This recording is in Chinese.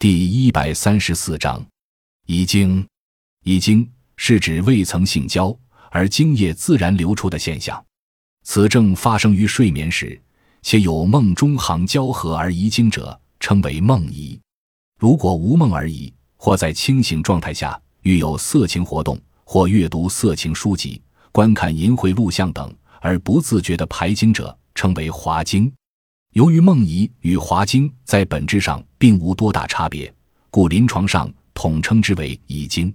第一百三十四章，遗精。遗精是指未曾性交而精液自然流出的现象，此症发生于睡眠时，且有梦中行交合而遗精者，称为梦遗。如果无梦而遗，或在清醒状态下遇有色情活动，或阅读色情书籍、观看淫秽录像等而不自觉的排精者，称为滑精。由于梦遗与滑精在本质上并无多大差别，故临床上统称之为遗精。